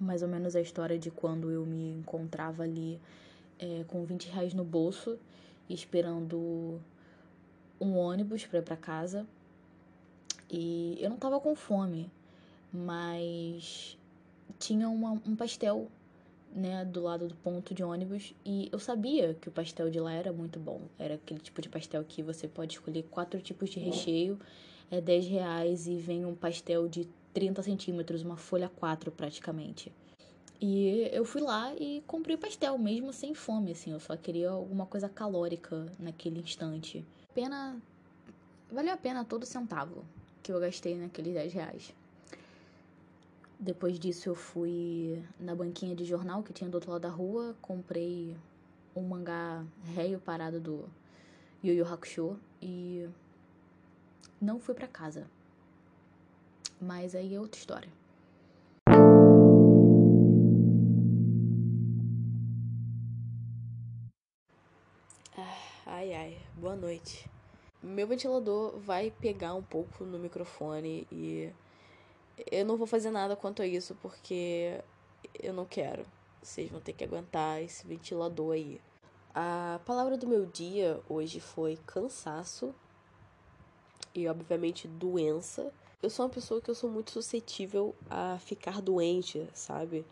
mais ou menos a história de quando eu me encontrava ali é, com 20 reais no bolso, esperando um ônibus para ir para casa. E eu não tava com fome, mas tinha uma, um pastel, né, do lado do ponto de ônibus e eu sabia que o pastel de lá era muito bom. Era aquele tipo de pastel que você pode escolher quatro tipos de recheio, é 10 reais e vem um pastel de 30 centímetros, uma folha 4 praticamente. E eu fui lá e comprei o pastel, mesmo sem fome, assim, eu só queria alguma coisa calórica naquele instante. Pena. Valeu a pena todo centavo que eu gastei naqueles 10 reais. Depois disso eu fui na banquinha de jornal que tinha do outro lado da rua, comprei um mangá réio parado do Yu Yu Hakusho e não fui para casa. Mas aí é outra história. Ai ai, boa noite. Meu ventilador vai pegar um pouco no microfone e eu não vou fazer nada quanto a isso porque eu não quero. Vocês vão ter que aguentar esse ventilador aí. A palavra do meu dia hoje foi cansaço e obviamente doença. Eu sou uma pessoa que eu sou muito suscetível a ficar doente, sabe?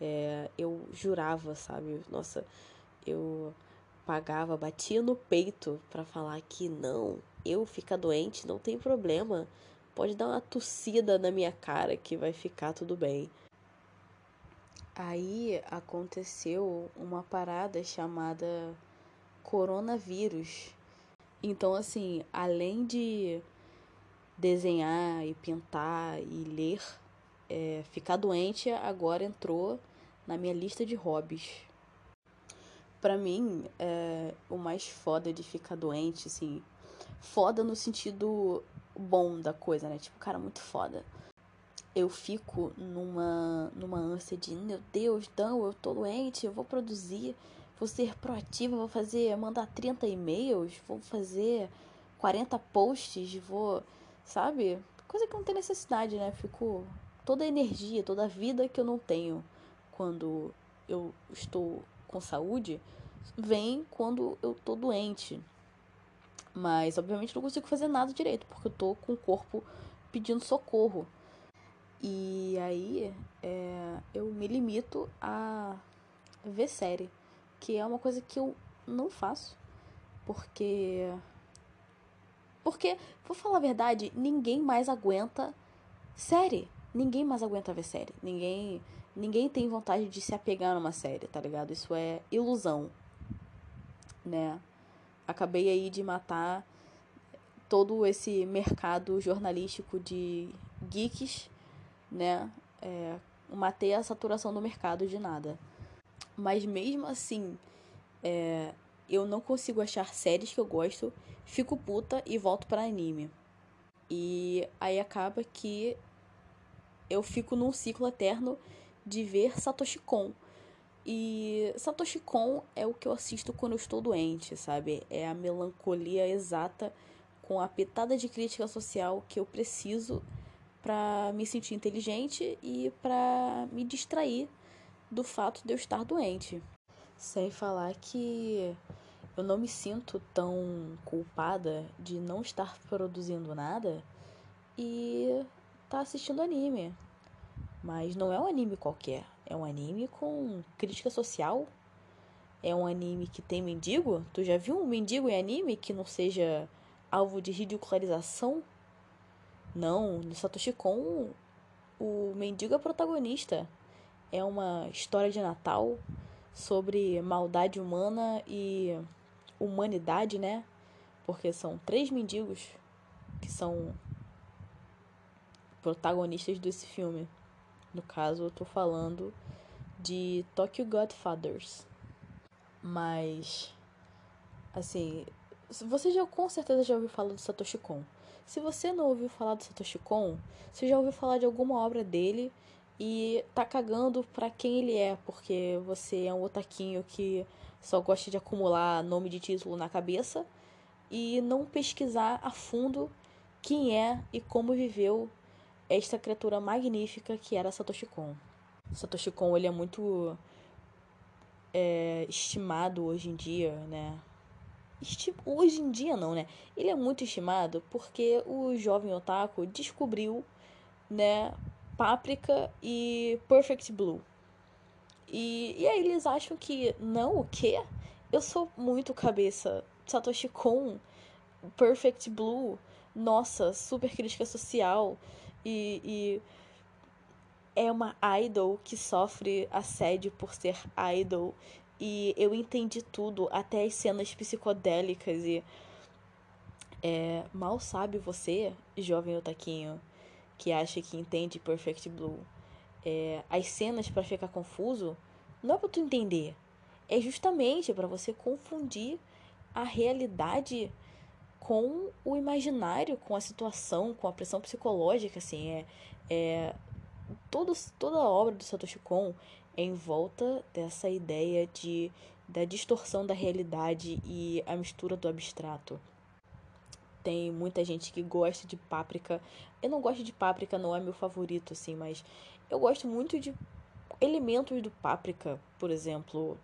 É, eu jurava, sabe? Nossa, eu pagava, batia no peito para falar que não, eu ficar doente não tem problema. Pode dar uma tossida na minha cara que vai ficar tudo bem. Aí aconteceu uma parada chamada coronavírus. Então, assim, além de desenhar e pintar e ler, é, ficar doente agora entrou na minha lista de hobbies. Pra mim, é, o mais foda de ficar doente, assim, foda no sentido bom da coisa, né? Tipo, cara, muito foda. Eu fico numa, numa ânsia de, meu Deus, não, eu tô doente, eu vou produzir, vou ser proativa, vou fazer, mandar 30 e-mails, vou fazer 40 posts, vou, sabe? Coisa que não tem necessidade, né? Fico toda a energia, toda a vida que eu não tenho quando eu estou com saúde vem quando eu tô doente. Mas, obviamente, não consigo fazer nada direito, porque eu tô com o corpo pedindo socorro. E aí, é, eu me limito a ver série, que é uma coisa que eu não faço, porque. Porque, vou falar a verdade, ninguém mais aguenta série. Ninguém mais aguenta ver série. Ninguém ninguém tem vontade de se apegar numa série, tá ligado? Isso é ilusão, né? Acabei aí de matar todo esse mercado jornalístico de geeks, né? É, matei a saturação do mercado de nada. Mas mesmo assim, é, eu não consigo achar séries que eu gosto, fico puta e volto para anime. E aí acaba que eu fico num ciclo eterno de ver Satoshi Kon. E Satoshi Kon é o que eu assisto quando eu estou doente, sabe? É a melancolia exata com a pitada de crítica social que eu preciso para me sentir inteligente e para me distrair do fato de eu estar doente. Sem falar que eu não me sinto tão culpada de não estar produzindo nada e tá assistindo anime. Mas não é um anime qualquer. É um anime com crítica social. É um anime que tem mendigo. Tu já viu um mendigo em anime que não seja alvo de ridicularização? Não, no Satoshi Kon, o mendigo é protagonista. É uma história de Natal sobre maldade humana e humanidade, né? Porque são três mendigos que são protagonistas desse filme. No caso, eu tô falando de Tokyo Godfathers. Mas, assim, você já com certeza já ouviu falar do Satoshi Kon. Se você não ouviu falar do Satoshi Kon, você já ouviu falar de alguma obra dele e tá cagando pra quem ele é, porque você é um otaquinho que só gosta de acumular nome de título na cabeça e não pesquisar a fundo quem é e como viveu esta criatura magnífica que era Satoshi Kon. Satoshi Kon ele é muito é, estimado hoje em dia, né? Esti hoje em dia não, né? Ele é muito estimado porque o jovem otaku descobriu, né, Páprica e Perfect Blue. E, e aí eles acham que, não, o quê? Eu sou muito cabeça. Satoshi Kon, Perfect Blue, nossa, super crítica social e, e é uma idol que sofre assédio por ser idol. E eu entendi tudo, até as cenas psicodélicas e. É, mal sabe você, jovem otaquinho, que acha que entende Perfect Blue. É, as cenas para ficar confuso não é para tu entender. É justamente para você confundir a realidade com o imaginário, com a situação, com a pressão psicológica, assim, é, é todo, toda a obra do Satoshi Kon é em volta dessa ideia de da distorção da realidade e a mistura do abstrato. Tem muita gente que gosta de Páprica. Eu não gosto de Páprica, não é meu favorito assim, mas eu gosto muito de elementos do Páprica, por exemplo,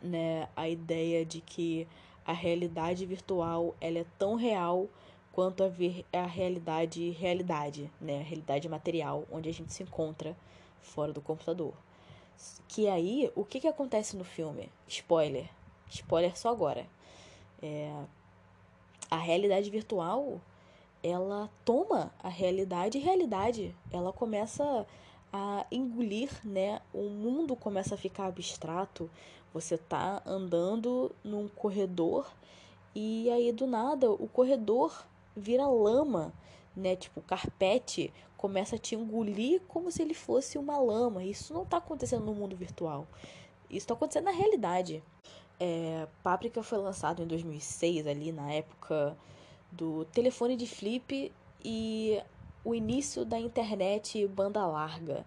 né, a ideia de que a realidade virtual ela é tão real quanto a, ver, a realidade realidade, né? A realidade material, onde a gente se encontra fora do computador. Que aí, o que, que acontece no filme? Spoiler. Spoiler só agora. É, a realidade virtual, ela toma a realidade realidade. Ela começa a engolir, né? O mundo começa a ficar abstrato. Você tá andando num corredor e aí do nada o corredor vira lama, né? Tipo, carpete começa a te engolir como se ele fosse uma lama. Isso não está acontecendo no mundo virtual. Isso está acontecendo na realidade. É, Páprica foi lançado em 2006, ali na época do telefone de flip e o início da internet banda larga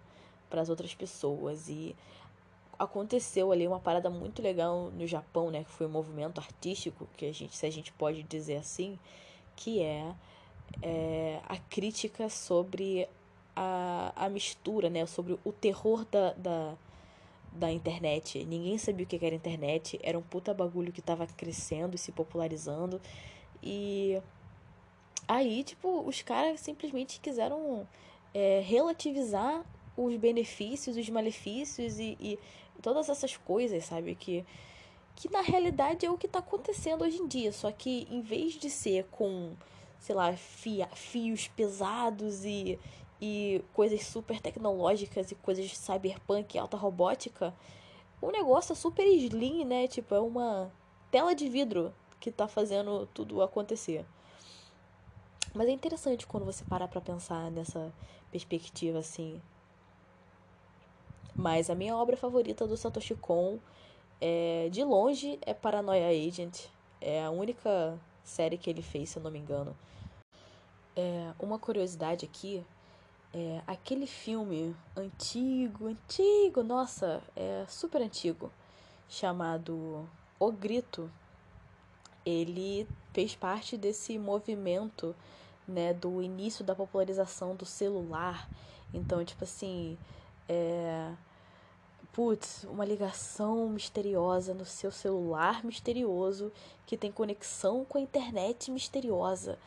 para as outras pessoas. E aconteceu ali uma parada muito legal no Japão, né? Que foi um movimento artístico, que a gente, se a gente pode dizer assim, que é, é a crítica sobre a, a mistura, né? Sobre o terror da, da, da internet. Ninguém sabia o que era internet, era um puta bagulho que tava crescendo e se popularizando. E aí, tipo, os caras simplesmente quiseram é, relativizar os benefícios, os malefícios e, e todas essas coisas, sabe? Que que na realidade é o que está acontecendo hoje em dia, só que em vez de ser com, sei lá, fia, fios pesados e, e coisas super tecnológicas e coisas de cyberpunk alta robótica, o negócio é super slim, né? Tipo, é uma tela de vidro que está fazendo tudo acontecer. Mas é interessante quando você para pra pensar nessa perspectiva assim. Mas a minha obra favorita do Satoshi Kon é, de longe é Paranoia Agent. É a única série que ele fez, se eu não me engano. É, uma curiosidade aqui é aquele filme antigo, antigo, nossa, é super antigo, chamado O Grito. Ele fez parte desse movimento, né, do início da popularização do celular. Então, tipo assim, é, putz, uma ligação misteriosa no seu celular misterioso que tem conexão com a internet misteriosa.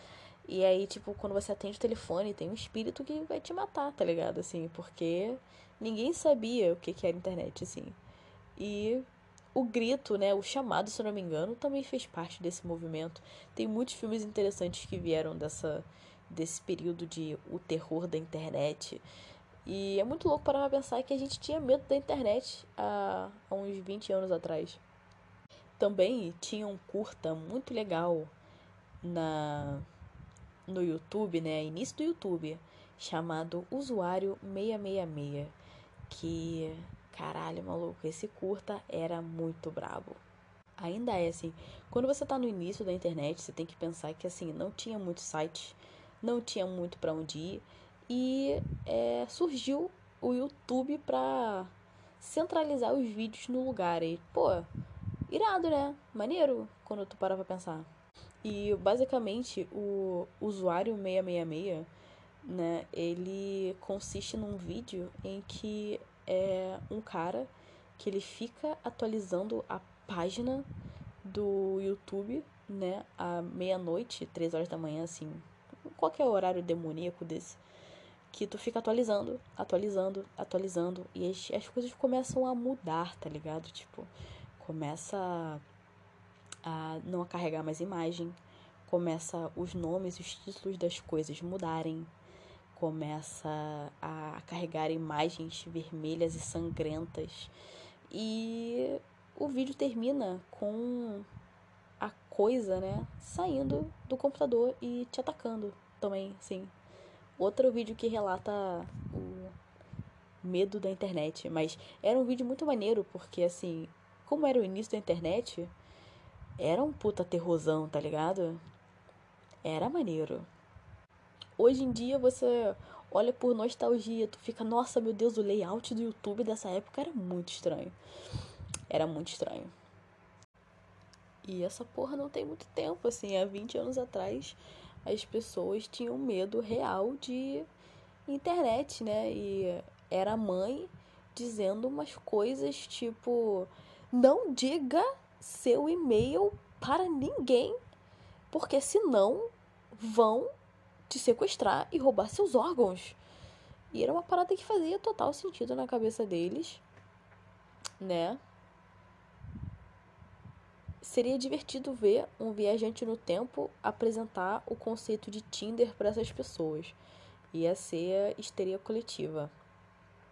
E aí, tipo, quando você atende o telefone, tem um espírito que vai te matar, tá ligado? Assim, porque ninguém sabia o que, que era internet, assim. E o grito, né, o chamado, se eu não me engano, também fez parte desse movimento. Tem muitos filmes interessantes que vieram dessa desse período de o terror da internet. E é muito louco parar pra pensar que a gente tinha medo da internet há, há uns 20 anos atrás. Também tinha um curta muito legal na no YouTube, né? Início do YouTube, chamado Usuário 666. Que, caralho, maluco, esse curta era muito brabo. Ainda é assim, quando você tá no início da internet, você tem que pensar que assim, não tinha muito site, não tinha muito para onde ir e é, surgiu o YouTube pra centralizar os vídeos no lugar. E, pô, irado, né? Maneiro quando tu parar pra pensar. E basicamente o usuário 666, né, ele consiste num vídeo em que é um cara que ele fica atualizando a página do YouTube, né, à meia-noite, três horas da manhã, assim, qualquer horário demoníaco desse, que tu fica atualizando, atualizando, atualizando, e as, as coisas começam a mudar, tá ligado? Tipo, começa a, não carregar mais imagem, começa os nomes e os títulos das coisas mudarem, começa a carregar imagens vermelhas e sangrentas. E o vídeo termina com a coisa, né, saindo do computador e te atacando também, sim. Outro vídeo que relata o medo da internet, mas era um vídeo muito maneiro porque assim, como era o início da internet, era um puta terrorzão, tá ligado? Era maneiro. Hoje em dia você olha por nostalgia, tu fica, nossa, meu Deus, o layout do YouTube dessa época era muito estranho. Era muito estranho. E essa porra não tem muito tempo, assim, há 20 anos atrás as pessoas tinham medo real de internet, né? E era a mãe dizendo umas coisas tipo: não diga seu e-mail para ninguém, porque senão vão te sequestrar e roubar seus órgãos. E era uma parada que fazia total sentido na cabeça deles, né? Seria divertido ver um viajante no tempo apresentar o conceito de Tinder para essas pessoas. Ia ser histeria coletiva.